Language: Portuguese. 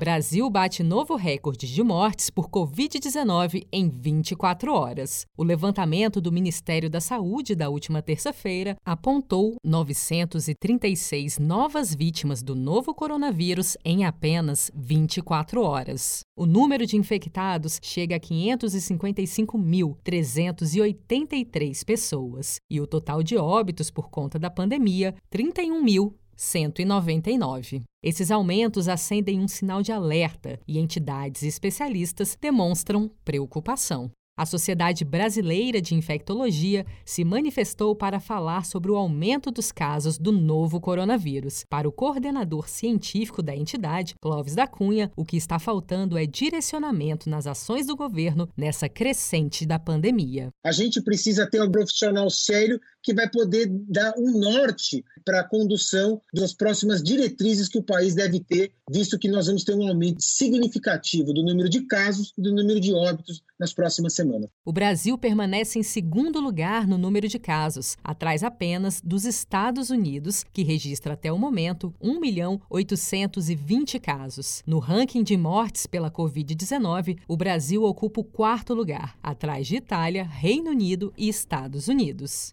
Brasil bate novo recorde de mortes por Covid-19 em 24 horas. O levantamento do Ministério da Saúde da última terça-feira apontou 936 novas vítimas do novo coronavírus em apenas 24 horas. O número de infectados chega a 555.383 pessoas e o total de óbitos por conta da pandemia, 31.000 199. Esses aumentos acendem um sinal de alerta e entidades especialistas demonstram preocupação. A Sociedade Brasileira de Infectologia se manifestou para falar sobre o aumento dos casos do novo coronavírus. Para o coordenador científico da entidade, Clóvis da Cunha, o que está faltando é direcionamento nas ações do governo nessa crescente da pandemia. A gente precisa ter um profissional sério que vai poder dar um norte para a condução das próximas diretrizes que o país deve ter, visto que nós vamos ter um aumento significativo do número de casos e do número de óbitos nas próximas semanas. O Brasil permanece em segundo lugar no número de casos, atrás apenas dos Estados Unidos, que registra até o momento 1 milhão 820 casos. No ranking de mortes pela Covid-19, o Brasil ocupa o quarto lugar, atrás de Itália, Reino Unido e Estados Unidos.